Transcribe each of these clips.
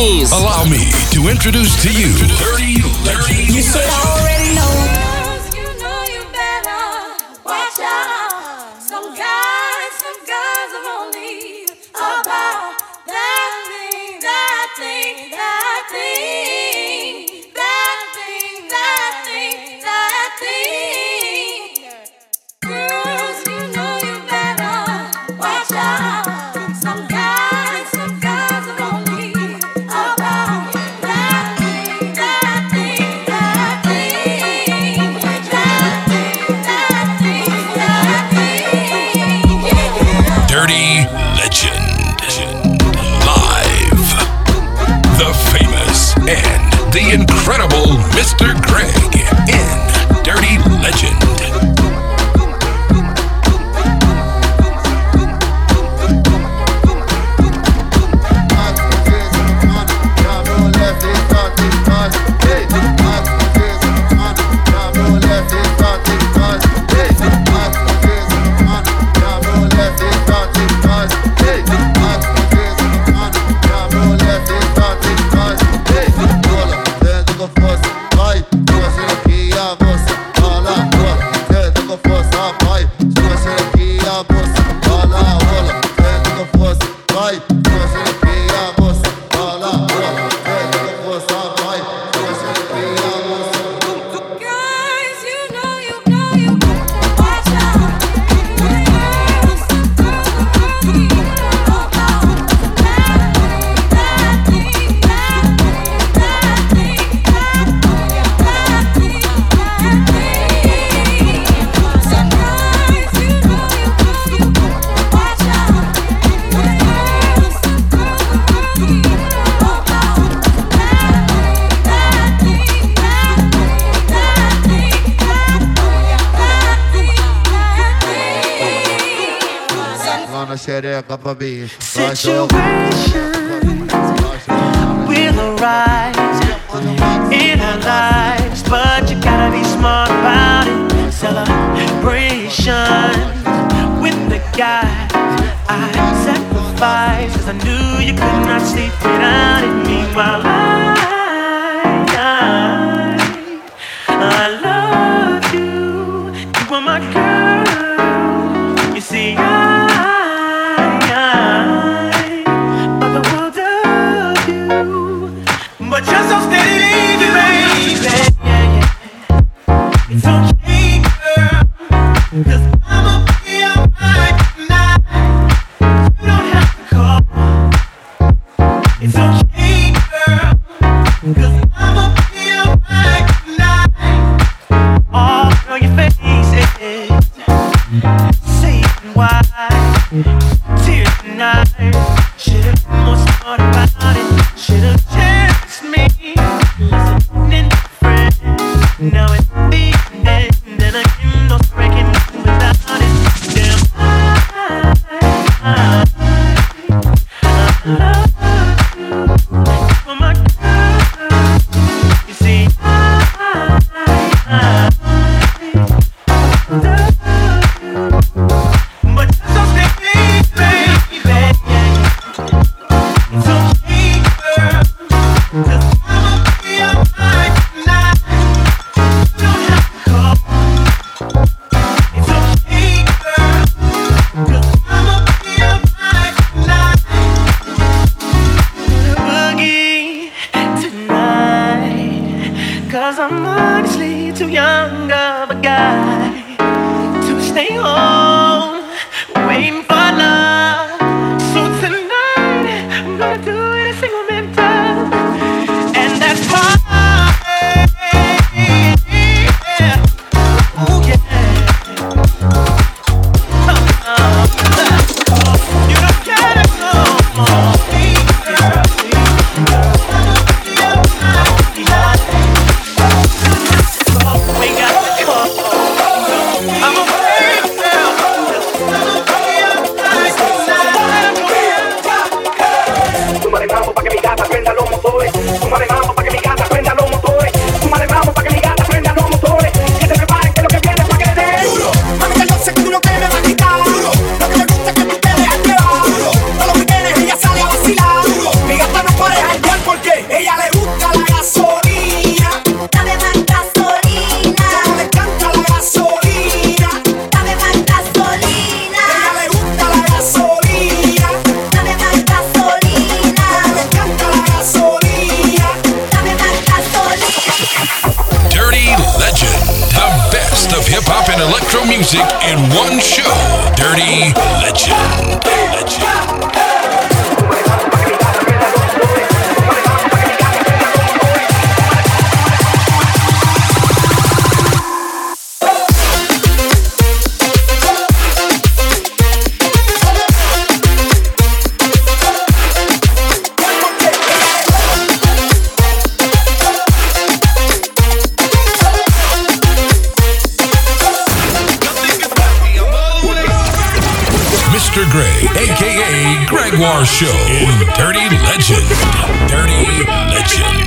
Allow me to introduce to you Dirty Legend. You should already know. Incredible Mr. Greg xereca pra mim. Situation will arise in our lives, but you gotta be smart about it. Celebration with the guy I sacrificed, cause I knew you could not sleep without it. Meanwhile, I, We Dirty Legend. Dirty Legend.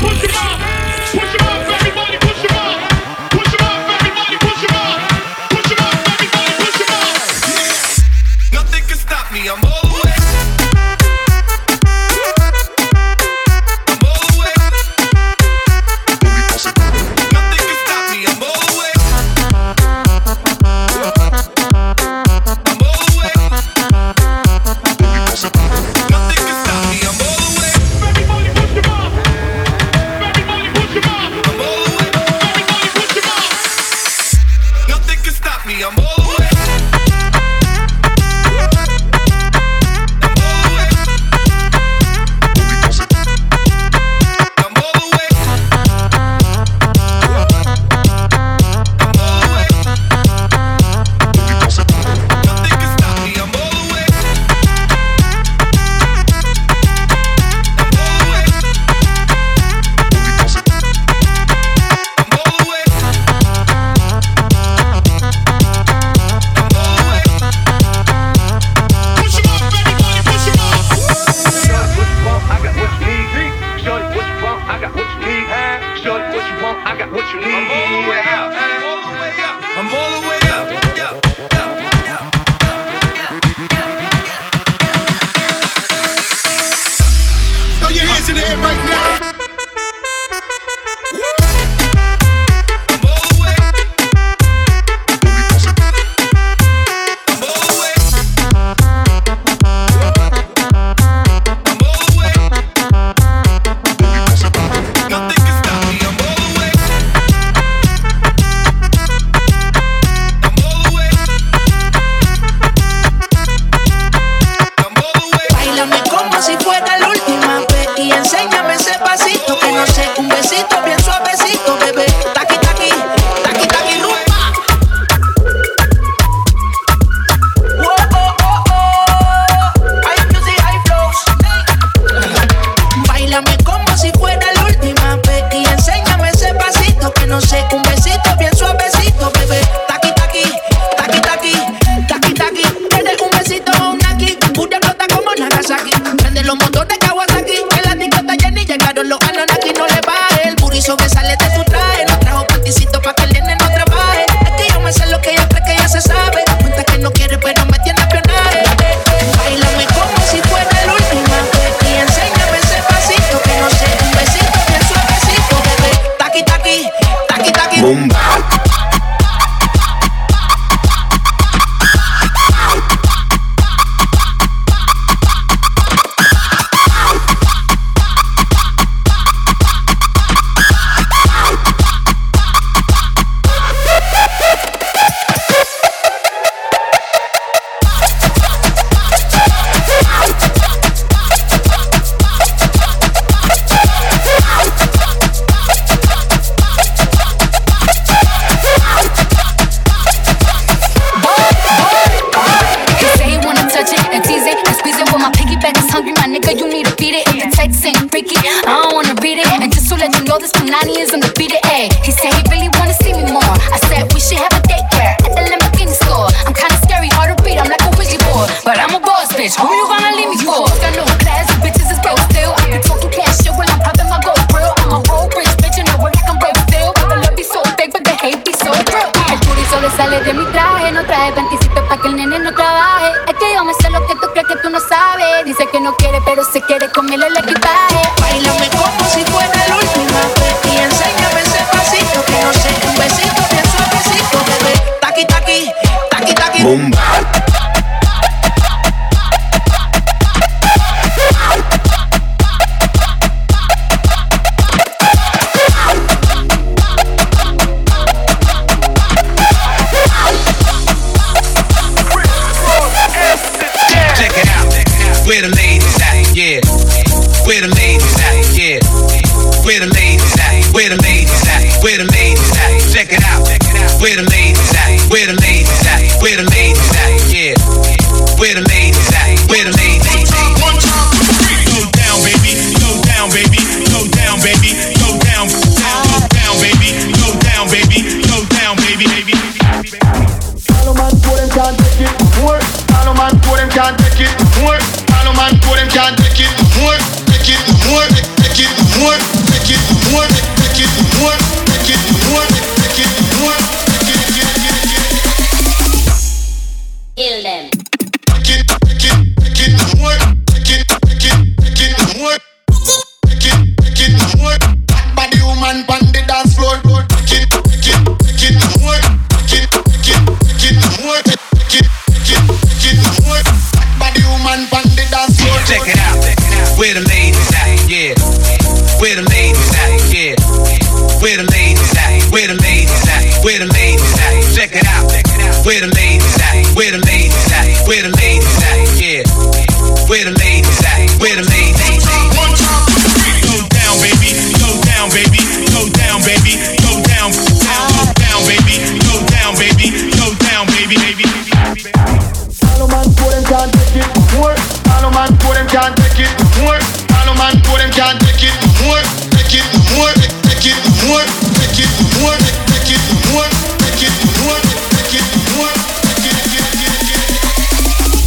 si tú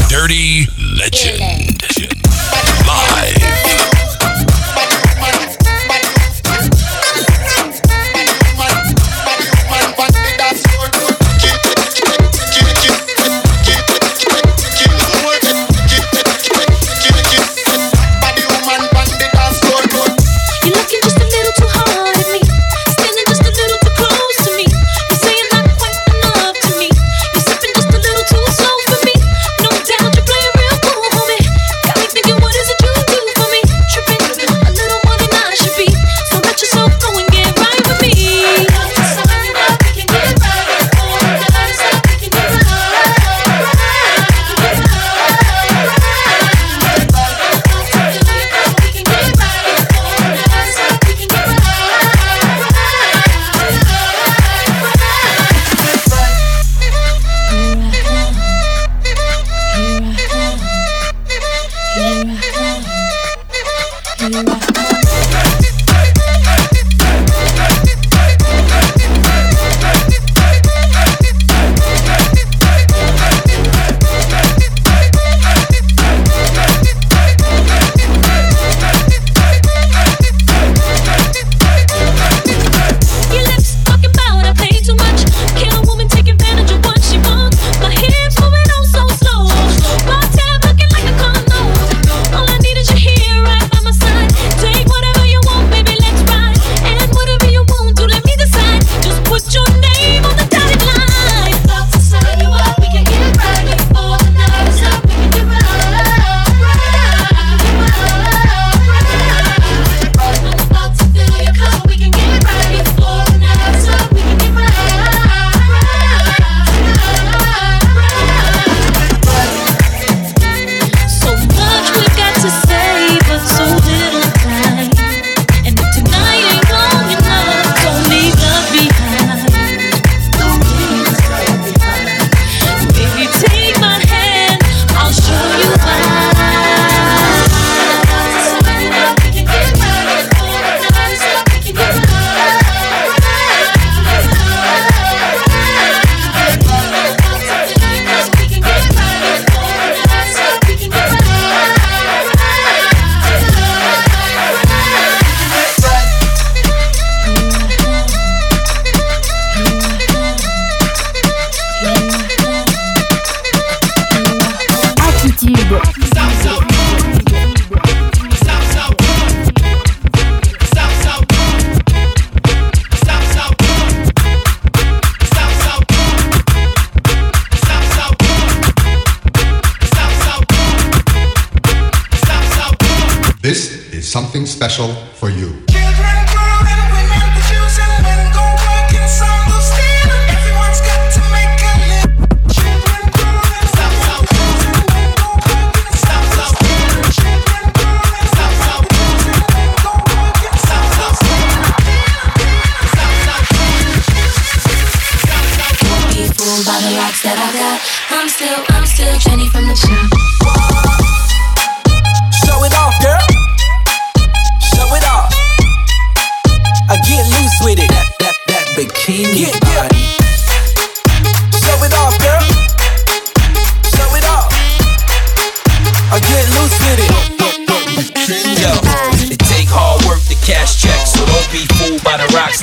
Dirty Legend.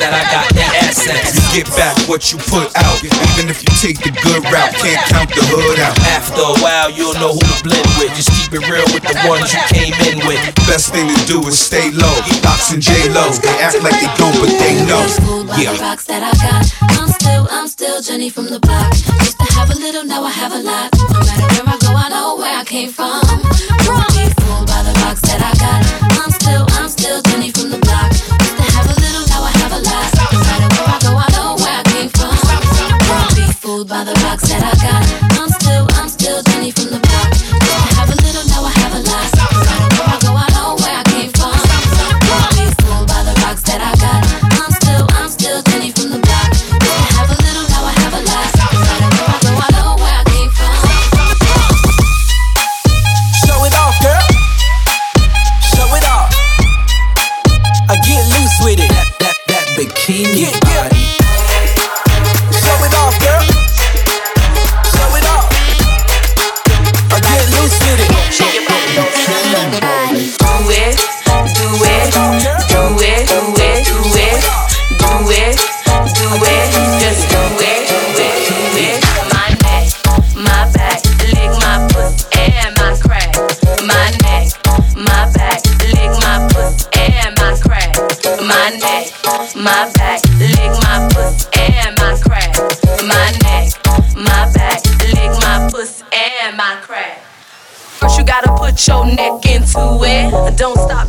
You get back what you put out. Even if you take the good route, can't count the hood out. After a while, you'll know who to blend with. Just keep it real with the ones you came in with. Best thing to do is stay low. Docs and J-Lo, they act like they don't, but they know. Yeah. The rocks that I got. I'm still, I'm still Jenny from the block. Used to have a little, now I have a lot. No matter where I go, I know where I came from. Won't be fooled by the rocks that I got. I'm still, I'm still Jenny from the block. By the rocks that I got. I'm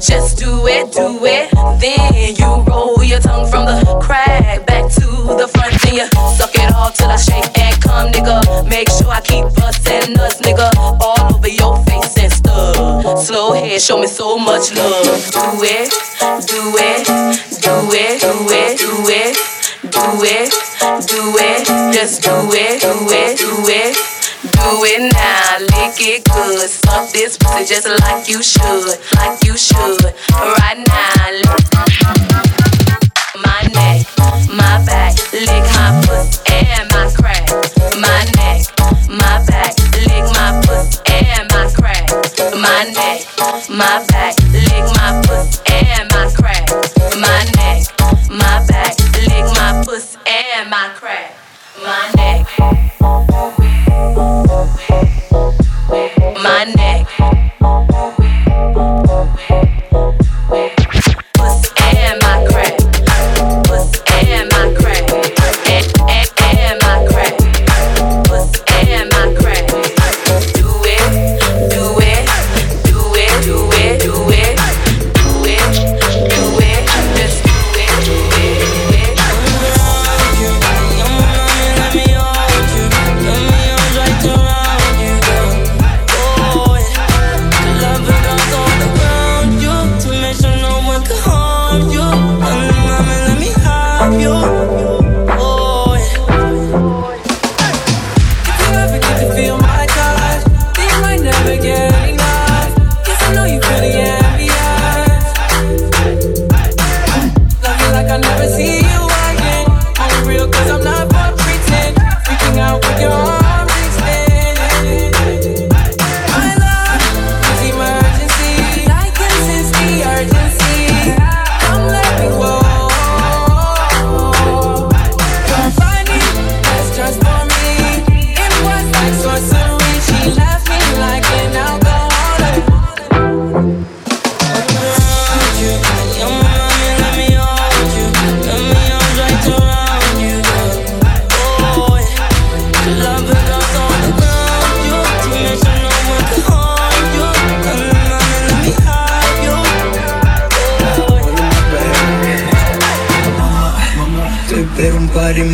just do it, do it. Then you roll your tongue from the crack back to the front. Then you suck it all till I shake and come, nigga. Make sure I keep busting nuts, nigga. All over your face and stuff. Slow head, show me so much love. Do it, do it, do it, do it, do it, do it, do it. Just do it, do it, do it. Do it now, lick it good. Suck this pussy just like you should, like you should. Right now, lick my neck, my back, lick my pussy and my crack. My neck, my back, lick my pussy and my crack. My neck, my back,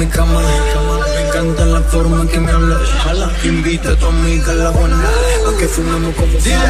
mi cama. Me encanta la forma en que me hablas. Invita a tu amiga la buena. A que fumemos como Siempre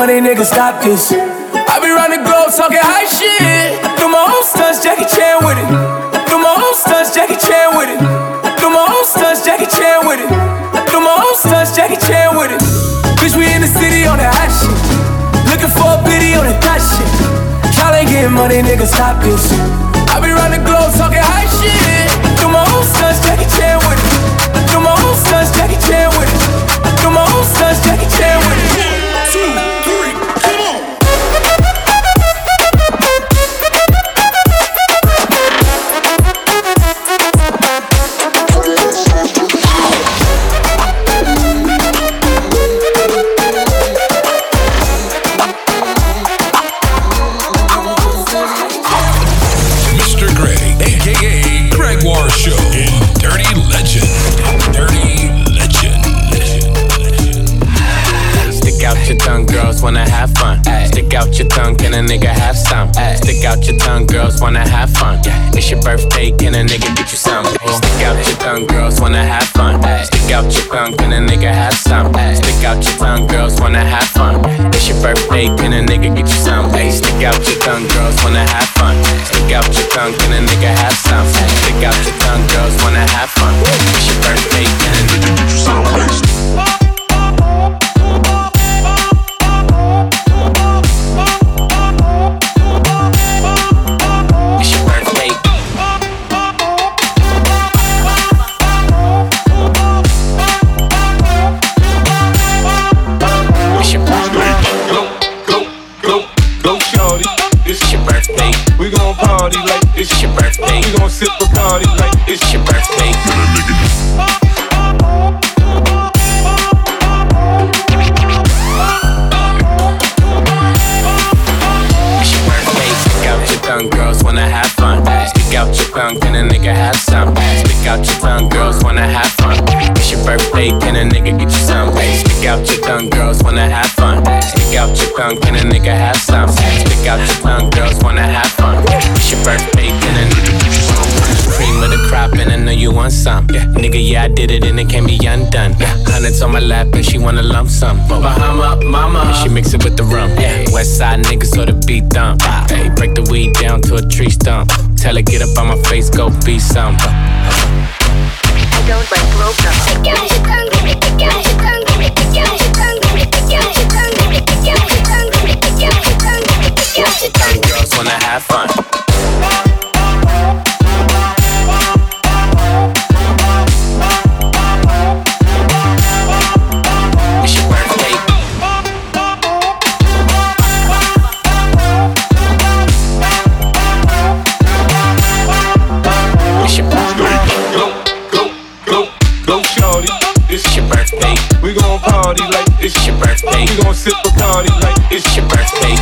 Money, nigga, stop this. I be round the globe talking high shit. I my own stunts, Jackie Chan with it. Jackie Chan with it. Do my own stunts, Jackie Chan with it. Do my own stunts, Jackie Chan with it. Bitch, we in the city on that hot shit. Looking for a biddy on that thot shit. Y'all ain't getting money, nigga, stop this. I be round the globe talking high shit. Do my own stunts, Jackie Chan with it. Do my own stunts, Jackie Chan with it. Out your tongue, girls wanna have fun. It's your birthday, can a nigga get you some? Oh. Stick out your tongue, girls wanna have fun. Stick out your tongue, can a nigga have some? Stick out your tongue, girls wanna have fun. It's your birthday, can a nigga get you some? Stick out your tongue, girls wanna have fun. Stick out your tongue, can a nigga have some? Stick out your tongue, girls wanna have fun. It's your birthday, can a nigga get you some? Party like it's your birthday. We gon' sip Bacardi like it's It's your birthday. Did it, and it can't be undone. Yeah. Hundreds on my lap, and she wanna lump sum. Bahama, mama, and she mix it with the rum. Yeah. West side niggas, so the beat thump. Ah. Hey, break the weed down to a tree stump. Tell her, get up on my face, go be some. I don't like broke up. Stick your tongue, stick out your tongue, stick out your tongue, stick out your tongue, stick out your tongue, stick out your tongue, stick out your tongue. Girls wanna have fun. Gon' sip Bacardi like it's your birthday.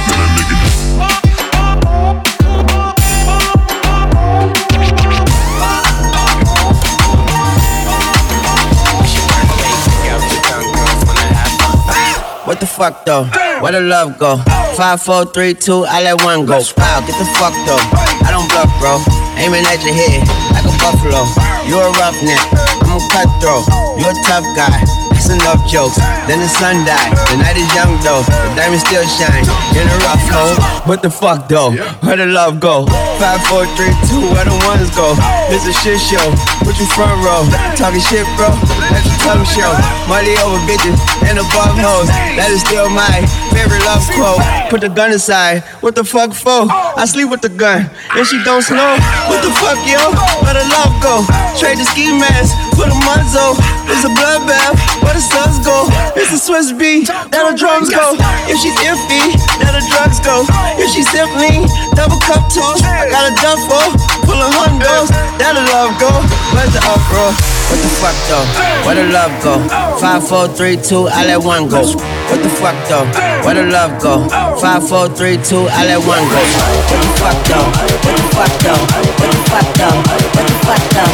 What the fuck though? Where the love go? Five, four, three, two, I let one go. Wow, get the fuck though. I don't bluff, bro. Aiming at your head like a buffalo. You a roughneck, I'm a cutthroat. You a tough guy. It's enough jokes. Then the sun died. The night is young though. The diamond still shine in a rough hole. What the fuck though? Where the love go? Five, four, three, two, where the ones go? It's a shit show. Put you front row. Talking shit, bro. Let you some show. Money over bitches and above hoes. That is still my favorite love quote. Put the gun aside. What the fuck for? I sleep with the gun. And she don't snow. What the fuck, yo? Where the love go? Trade the ski mask. Put a muzzle. It's a bloodbath. Where the suns go? It's a Swiss beat. That the drums go. If she's iffy, that the drugs go. If she's simply double cup toast. I got a duffel full of hundos. That the love go. Where's the uproar? What the fuck though? Where the love go? Five, four, three, two, I let one go. What the fuck though? Where the love go? Five, four, three, two, I let one go. What the fuck though? What the fuck though? What the fuck though? What the fuck though?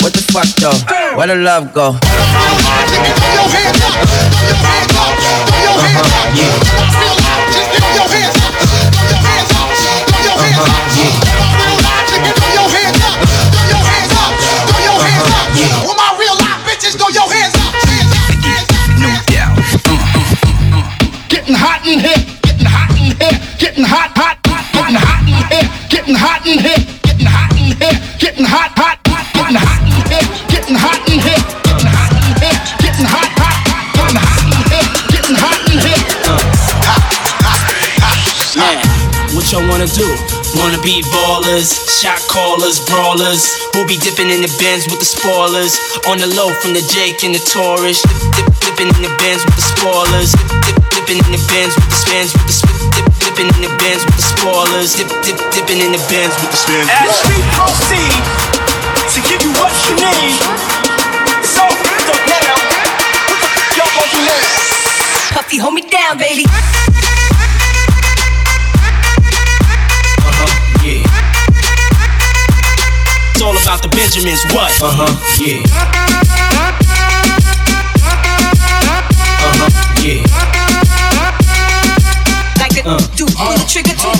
What the fuck though? Where the love go? All my real life bitches, throw your in here, getting hot in here, getting hot, hot, getting hot in here, getting hot in here, getting hot in here, getting hot, hot, getting hot in here, getting hot in here, getting hot in here, getting hot, hot, getting hot in here, getting hot in here. What y'all wanna do? Wanna be ballers, shot callers, brawlers. Who be dipping in the Benz with the spoilers. On the low from the Jake and the Taurus. Dip, dip, dipping in the Benz with the spoilers. Dip, dip, dipping in the Benz with the spins with the spit Dip, dipping in the Benz with the spoilers. Dip, dip, dipping in the Benz with the spins As we proceed to give you what you need. So, so now, what the f- y'all gonna do next? Puffy, hold me down, baby. It's about the Benjamins, what? Uh-huh, yeah Uh-huh, yeah Like a do pull the trigger too.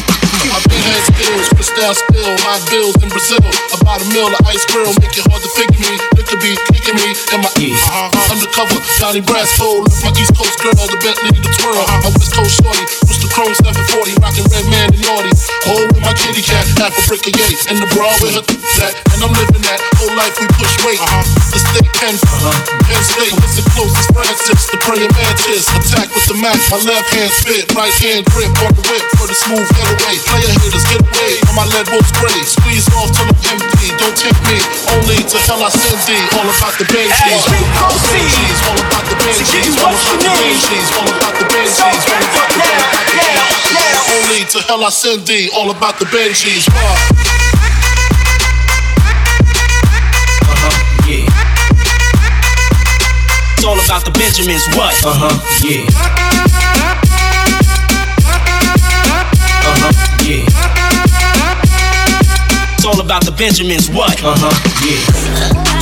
My big head skills, crystal spill, high bills in Brazil. About a meal of ice grill, make it hard to figure me. Liquor be kicking me in my uh-huh, undercover. Donnie Brasco, left my East Coast girl, the Bentley, the twirl. My West Coast shorty, Mr. Chrome 740, rocking red man and naughty. Hole with my kitty cat, half a brick of yay, and the bra with her that, and I'm living that. Whole life we push weight. Uh-huh. The state Penn, Penn State, listen close, it's Francis, the praying mantis. Attack with the Mac, my left hand spit, right hand grip on the whip for the smooth getaway. Player hitters get away on my lead wolf's grave. Squeeze off till I'm empty. Don't tempt me, only to hell I send thee. All about the Benjis, all about the Benjis, all about the Benjis, all about the Benjis, all about the Benjis, all about the Benjis. Only to hell I send thee. All about the Benjis. Uh-huh, yeah. It's all about the Benjamins, what? Uh-huh, yeah. Uh-huh, yeah. It's all about the Benjamins, what? Uh-huh, yeah.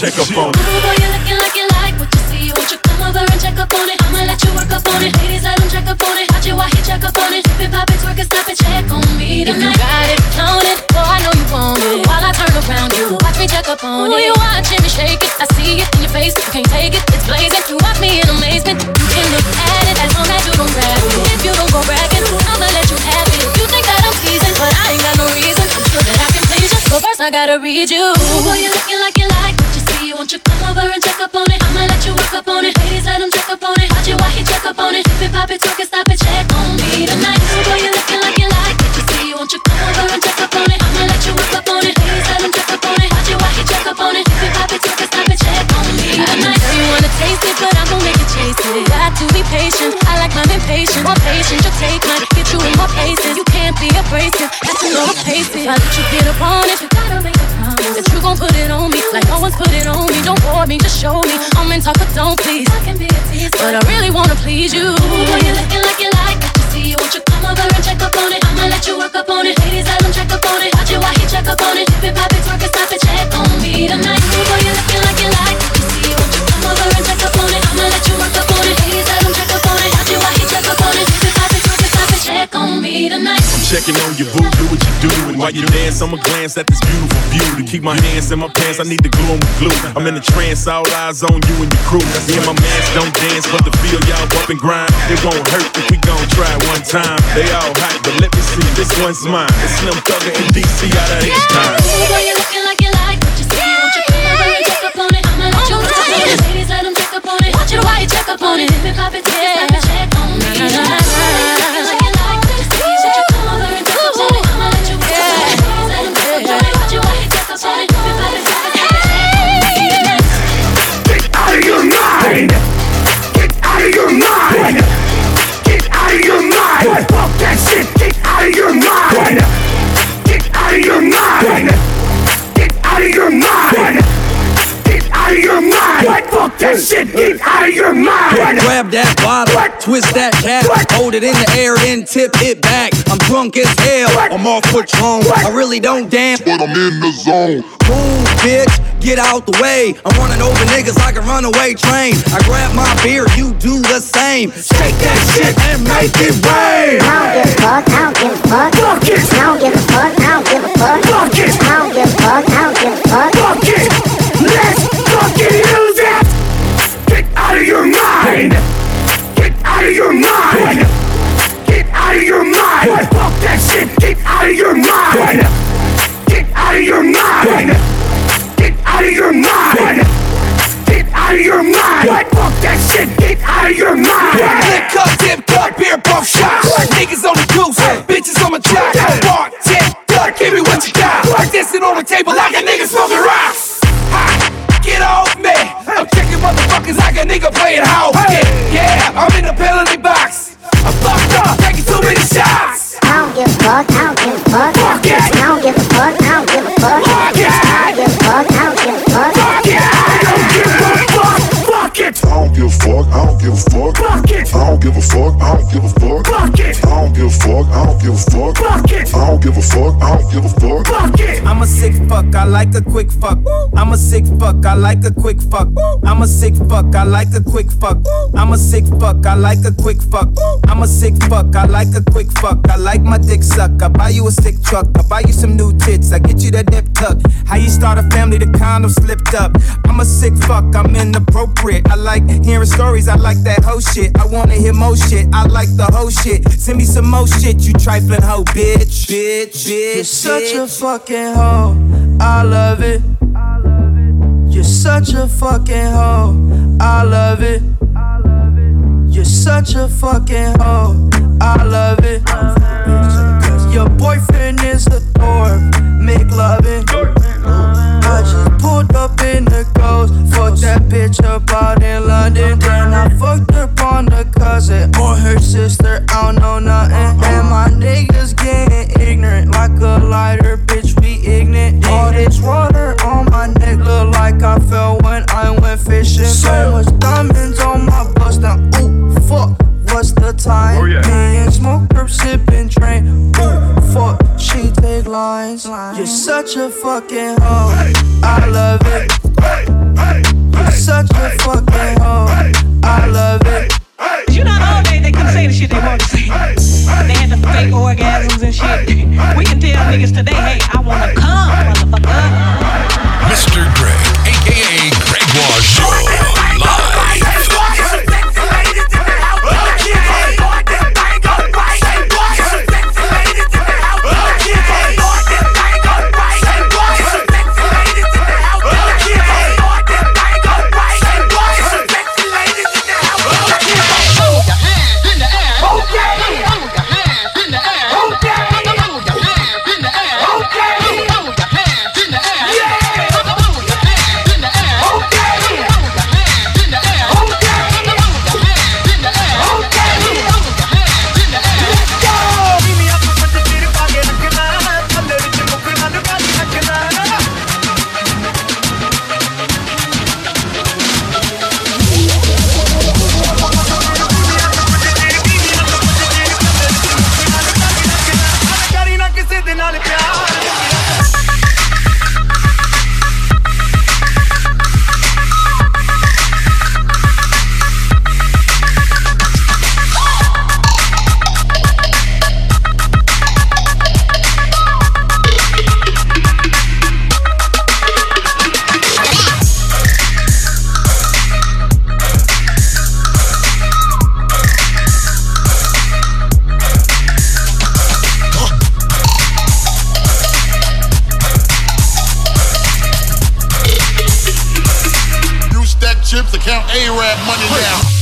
Check up on it. Ooh, boy, you're looking like you like what you see. Won't you come over and check up on it? I'ma let you work up on it. Ladies, let them check up on it. Watch it while he check up on it. Dip it, pop it, twerk it, stop it, check on me tonight. If you got it, count it. Boy, I know you want it. While I turn around, you watch me check up on Ooh, it. you watching me shake it. I see it in your face. You can't take it. It's blazing. You watch me in amazement. You can look at it as long as you don't grab it. If you don't go bragging, I'ma let you have it. You think that I'm teasing, but I ain't got no reason. I'm sure that I can please you. But first I gotta read you. Ooh, boy, you're looking you. Won't you come over and check up on it? I'ma let you work up on it. Ladies, let him check up on it. Watch it while he check up on it. Dip it, pop it, twerk it, stop it, check on me tonight. Boy, you're looking like you like what you see. Won't you come over you taste it, but I'm gonna make it chase it. Got to be patient. I like mine impatient. More patient, you take mine. Get you in more paces. You can't be abrasive. Have to know the pace. If I let you get up on it, you gotta make a promise that you gon' put it on me. Like no one's put it on me. Don't bore me, just show me. I'm in talk, but don't please. I can be a teaser. But I really wanna please you. Boy, you're looking like you like what you see. Won't you come over and check up on it? I'ma let you work up on it. Ladies, let him check up on it. Watch it while he check up on it. Dip it, pop it, twerk it, stop it, check on me tonight. Boy, you're looking like you like what you see. You let you up up up checking on your boo, do what you do. And while you dance, I'ma glance at this beautiful view. To keep my hands in my pants, I need to glue 'em with glue. I'm in a trance, all eyes on you and your crew. Me and my mans don't dance, but the feel y'all bump and grind. It won't hurt if we gon' try one time. They all hot, but let me see, this one's mine. It's Slim Thugger and DC out of H-Town. On it. Watch it while he check up on it. Dip it, pop it, twerk it, stop it, check on me. That shit! Get out of your mind! Grab that bottle, twist that cap, hold it in the air, then tip it back. I'm drunk as hell, I'm off Patron. I really don't dance, but I'm in the zone. Move, bitch, get out the way. I'm running over niggas like a runaway train. I grab my beer, you do the same. Shake that shit and make it rain. I don't give a fuck, I don't give a fuck. I don't give a fuck, I don't give a fuck. Fuck it. I don't give a fuck, I don't give a fuck. Fuck it! Let's fucking use mind! Get out of your mind! Get out of your mind! Fuck that shit! Get out of your mind! Get out of your mind! Get out of your mind! Get out of your mind! Fuck that shit! Get out of your mind! Lip cup, tip cup, beer pump shots. Niggas on the goose, bitches on my jock. Bar, tip, duck, give me what you got. Like this on the table like a nigga smoking rocks. Kicking motherfuckers like a nigga playing house. Yeah, yeah, I'm in the penalty box. I'm fucked up, taking too many shots. I don't give a fuck, I don't give a fuck. Fuck it. I don't give a fuck, I don't give a fuck. Fuck it. I don't give a fuck, I don't give a fuck. Fuck it! I don't give a fuck! Fuck it! I don't give a fuck, I don't give a fuck. Fuck it! I don't give a fuck, I don't give a fuck. Fuck it! I don't give a fuck, I don't give a fuck. Fuck it! I don't give a fuck, I don't give a fuck. Fuck it! I'm a sick fuck, I like a quick fuck. I'm a sick fuck, I like a quick fuck. I'm a sick fuck, I like a quick fuck. I'm a sick fuck, I like a quick fuck. I'm a sick fuck, I like a quick fuck. I like my dick suck. I buy you a stick truck, I buy you some new tits. I get you that nip tuck. How you start a family, the condom slipped up. I'm a sick fuck, I'm inappropriate. I like hearing stories, I like that whole shit. I wanna hear more shit, I like the whole shit. Send me some more shit, you trifling hoe, bitch. Bitch, bitch. You're such a fucking hoe. I love it. You're such a fucking hoe. I love it. You're such a fucking hoe. I love it. Cause your boyfriend is a A-Rap money down.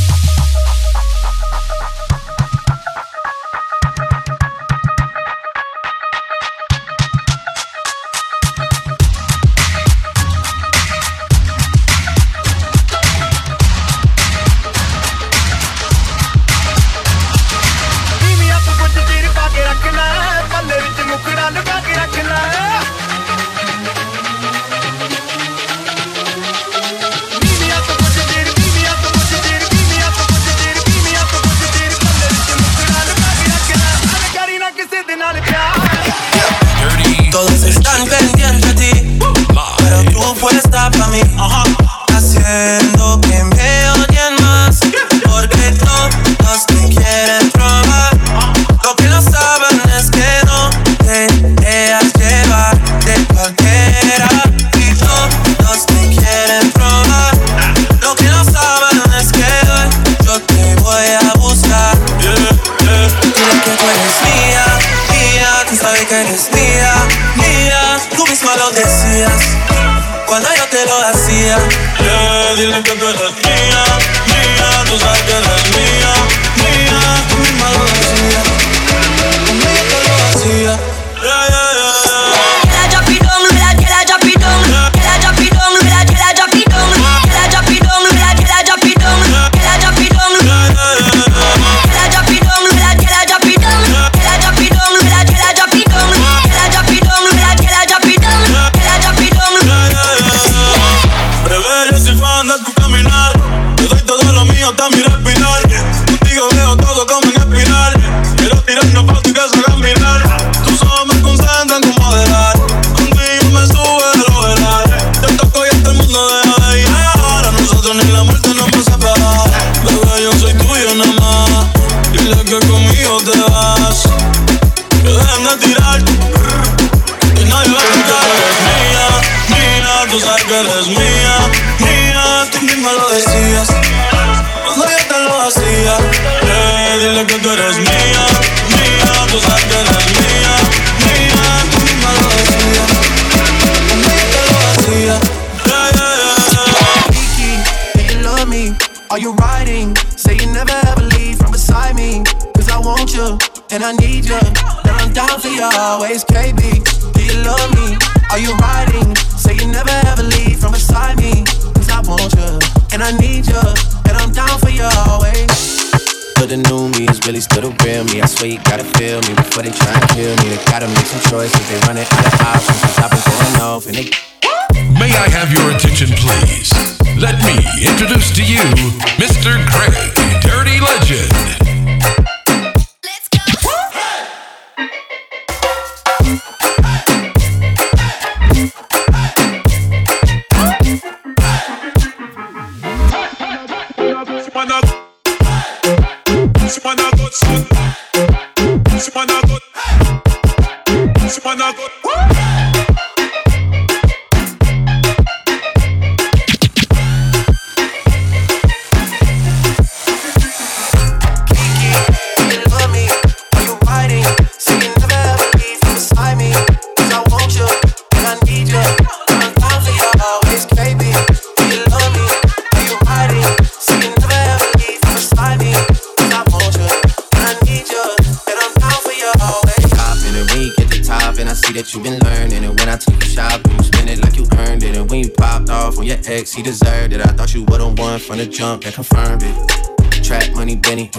Ex, he deserved it. I thought you the one from the jump that confirmed it. Trap money, Benny.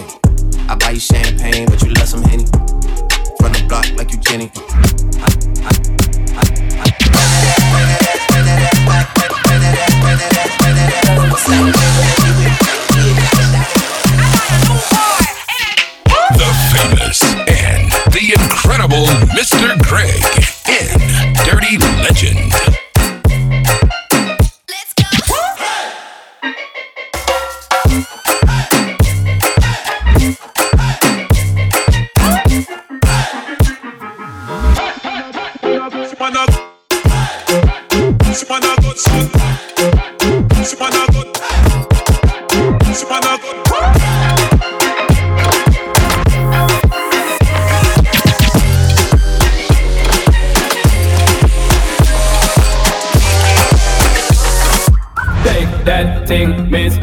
I buy you champagne, but you love some Henny. From the block like you Jenny. The famous and the incredible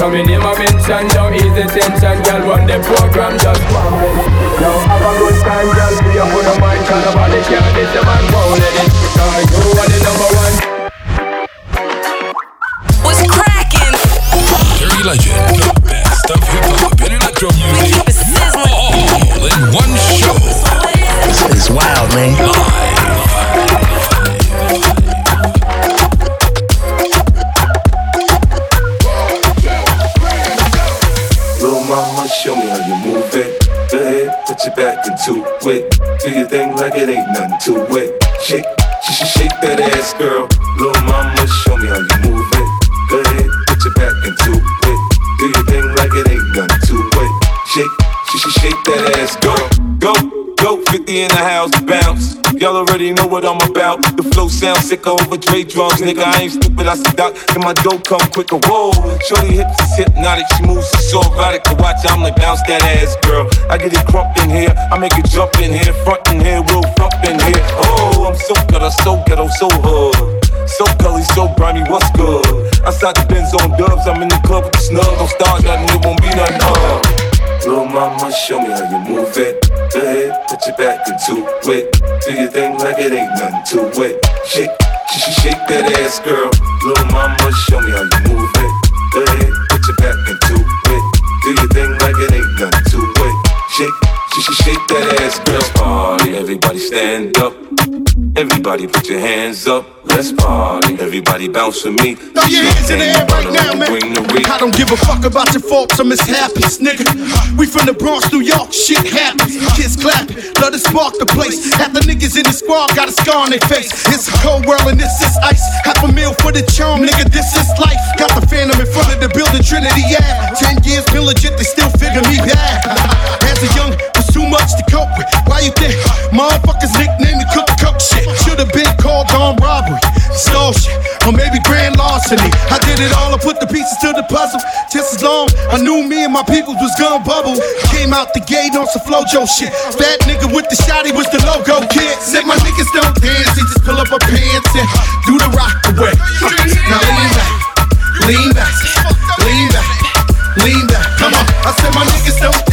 it Coming in my mention, don't ease the tension Girl, run the program, just one minute Now have a good time, girl, free up on your mind Cause nobody care, this the man sick over Dre drums, nigga. I ain't stupid, I stock, and my dough come quicker. Whoa, shorty hips is hypnotic, she moves so erotic. To watch, I'm like bounce that ass, girl. I get it crump in here, I make it jump in here, front in here, we'll front in here. Oh, I'm so I'm so ghetto, so hood. So gully, so grimy, what's good? Outside the Benz on dubs, I'm in the club with the snug. Don't start nothing, it won't be nothing. Uh. Little mama, show me how you move it. Ass, girl. Little mama, show me how you move it. Go ahead, put your back into it. Do your thing like it ain't nothing to it. Shake, shake, shake that ass, girl. Party, everybody stand up. Everybody put your hands up, let's party. Everybody bounce with me. Throw your hands in the air right now, man. I don't give a fuck about your faults or mishaps, nigga. We from the Bronx, New York, shit happens. Kids clapping, love to spark the place. Half the niggas in the squad got a scar on their face. It's a cold world and this is ice. Half a meal for the charm, nigga, this is life. Got the phantom in front of the building, Trinity, yeah. Ten years been legit, they still figure me bad. As a young, too much to cope with. Why you think motherfuckers nickname me cook cook shit? Should've been called on robbery, extortion, or maybe grand larceny. I did it all, I put the pieces to the puzzle. Just as long I knew me and my people was gonna bubble. Came out the gate on some flojo shit. Fat nigga with the shotty was the logo kid. Said my niggas don't dance, they just pull up a pants and do the rock away. Now lean back, lean back, lean back, lean back. Come on, I said my niggas don't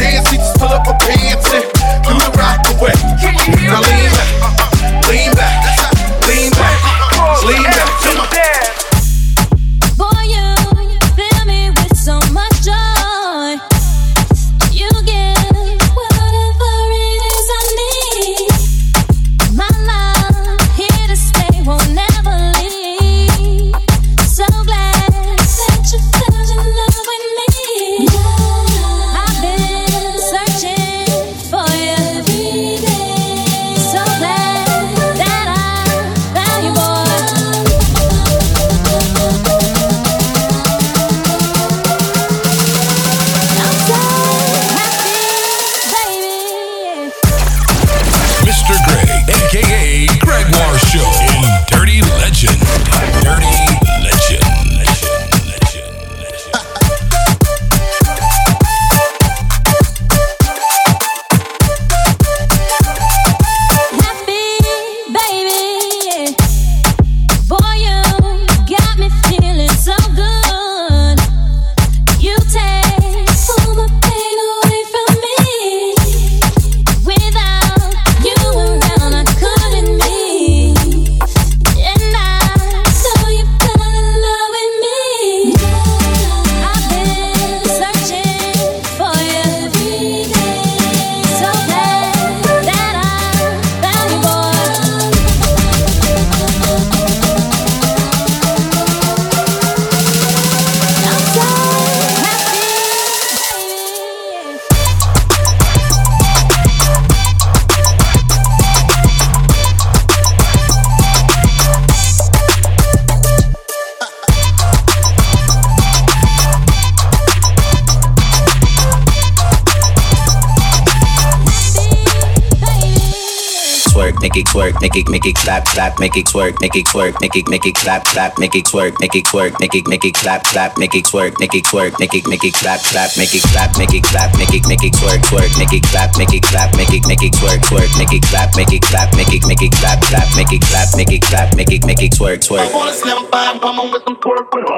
Twerk, make it make it clap, clap, make it twerk, make it twerk, make it make it clap, clap, make it twerk, make it twerk, make it make it clap, clap, make it twerk, make it twerk, make it make it clap, clap, make it clap, make it clap, make it make it twerk, twerk, make it clap, make it clap, make it make it twerk, twerk, make it clap, make it clap, make it make it clap, clap, make it clap, make it clap, make it make it twerk, twerk.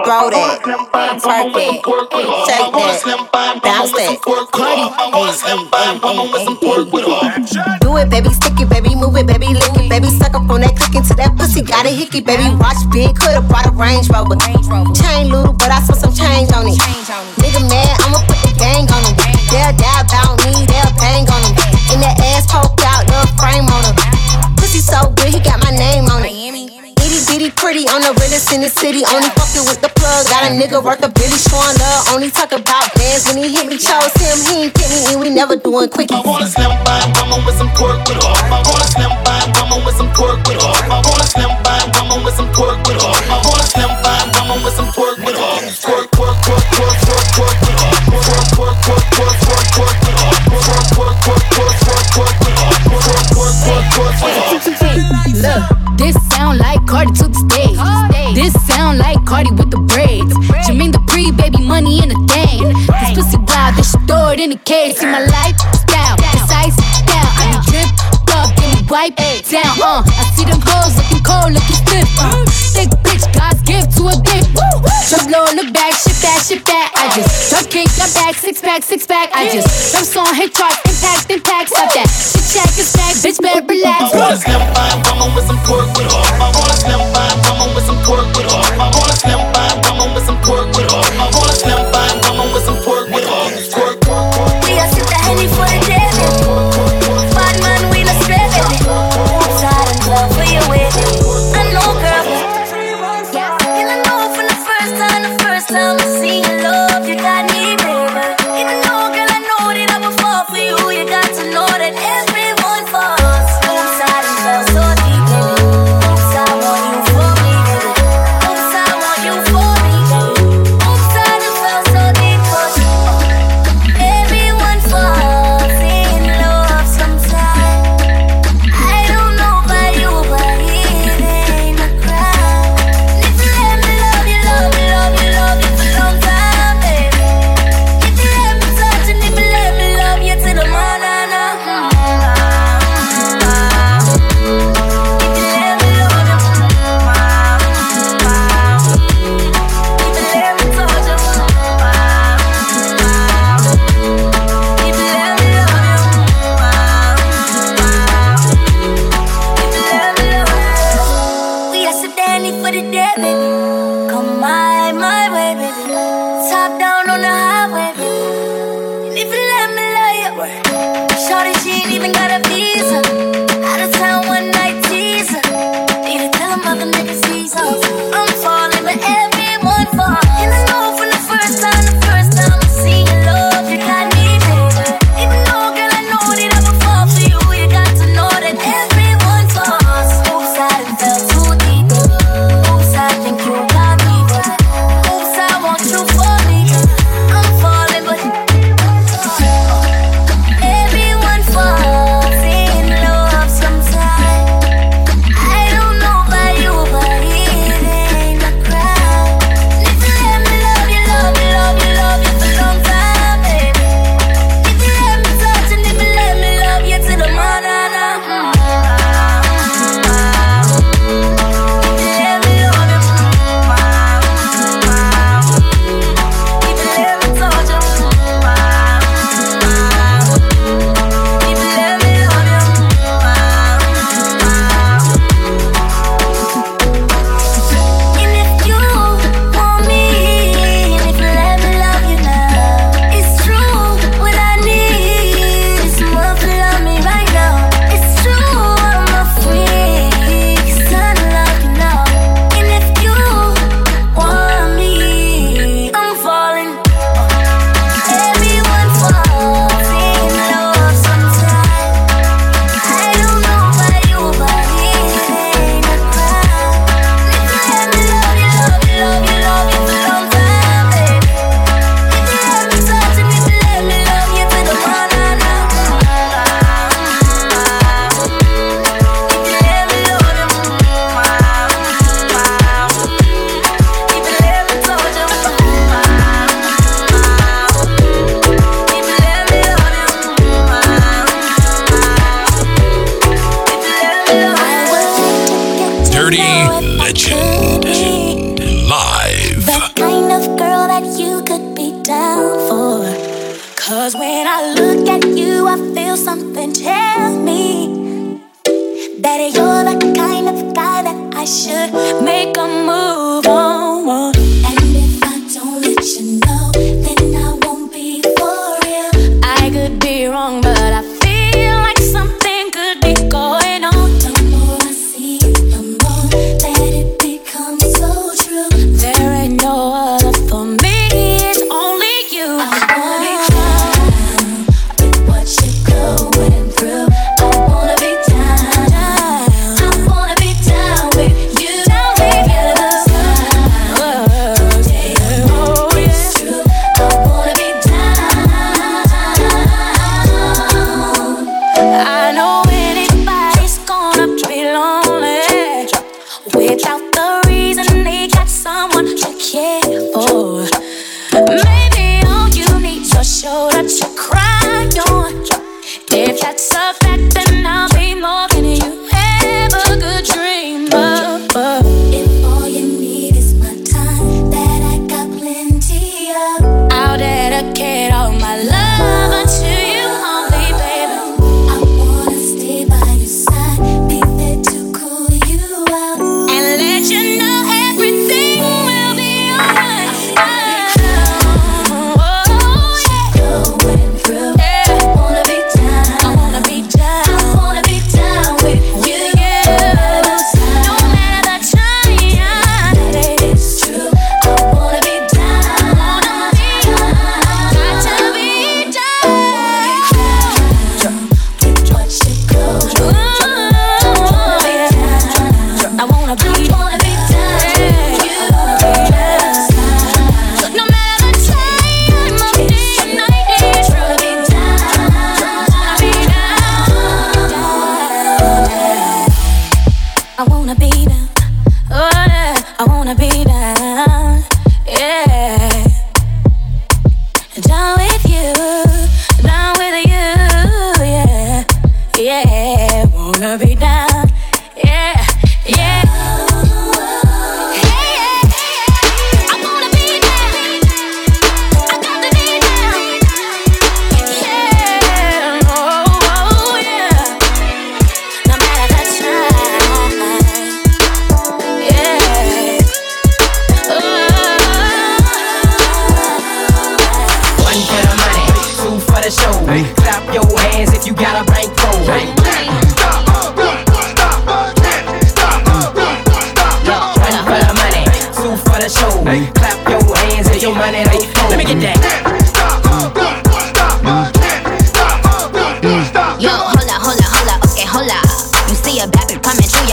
Throw that, twerk it, shake that, bounce that, Cardi, Do it, baby, stick it, baby, move it, baby, lick it, baby, suck up on that click into that pussy, got a hickey, baby, watch big, coulda brought a Range Rover. Chain little, but I spent some change on it. Nigga mad, I'ma put the gang on him. They'll die about me, they'll bang on him. And that ass poke out, little frame on him. Pussy so good, he got my name on it. Itty bitty pretty on the realest in the city. Only fucking with the plug. Got a nigga worth a billy showing love. Only talk about bands when he hit me. Chose him, he ain't pick me, and we never doing quickies. I wanna slim by woman with some twerk with her. I wanna slim by it in a cage. See my lifestyle, precise style. I be drip up, get me wipe down. Uh, I see them hoes looking cold, looking stiff. Uh, thick bitch, God's gift to a woo. Drop low, look back, shit that, shit that. I just drop kick, got back, six pack, six pack. I just jump song, hit charts, impact, impact. Stop that. Shit check is back, bitch, better relax. I wanna slim fine woman with some pork with her. I wanna slim fine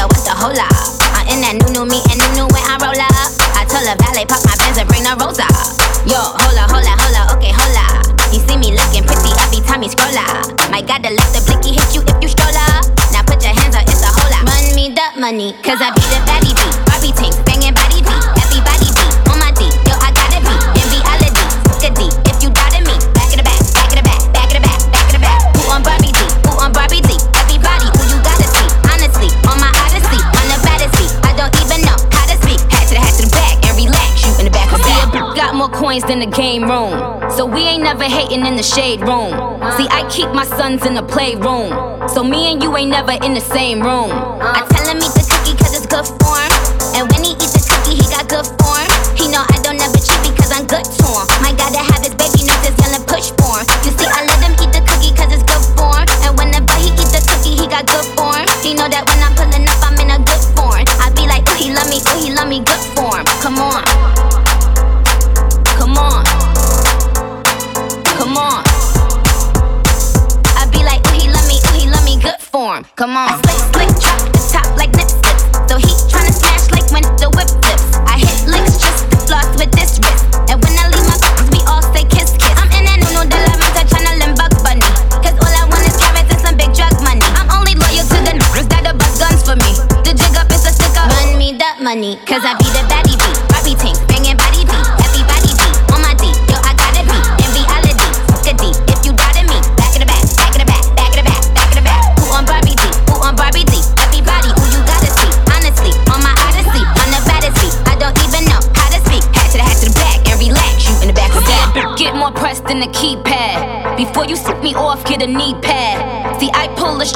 yo, cause a whole lot. I'm in that new new me and new new when I roll up. I told a valet, pop my Benz and bring the rose up. Yo, hola, hola, hola, okay, hola. You see me looking pretty every time you scroll up. My God, the left the blicky hit you if you stroll up. Now put your hands up, it's a whole lot. Run me the money, cause I be the fatty beat. Barbie tank, coins the game room. So we ain't never hating in the shade room. See, I keep my sons in the playroom. So me and you ain't never in the same room. I tell him eat the cookie cause it's good form.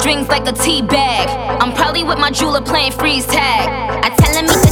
strings like a tea bag. I'm probably with my jeweler playing freeze tag. I telling me to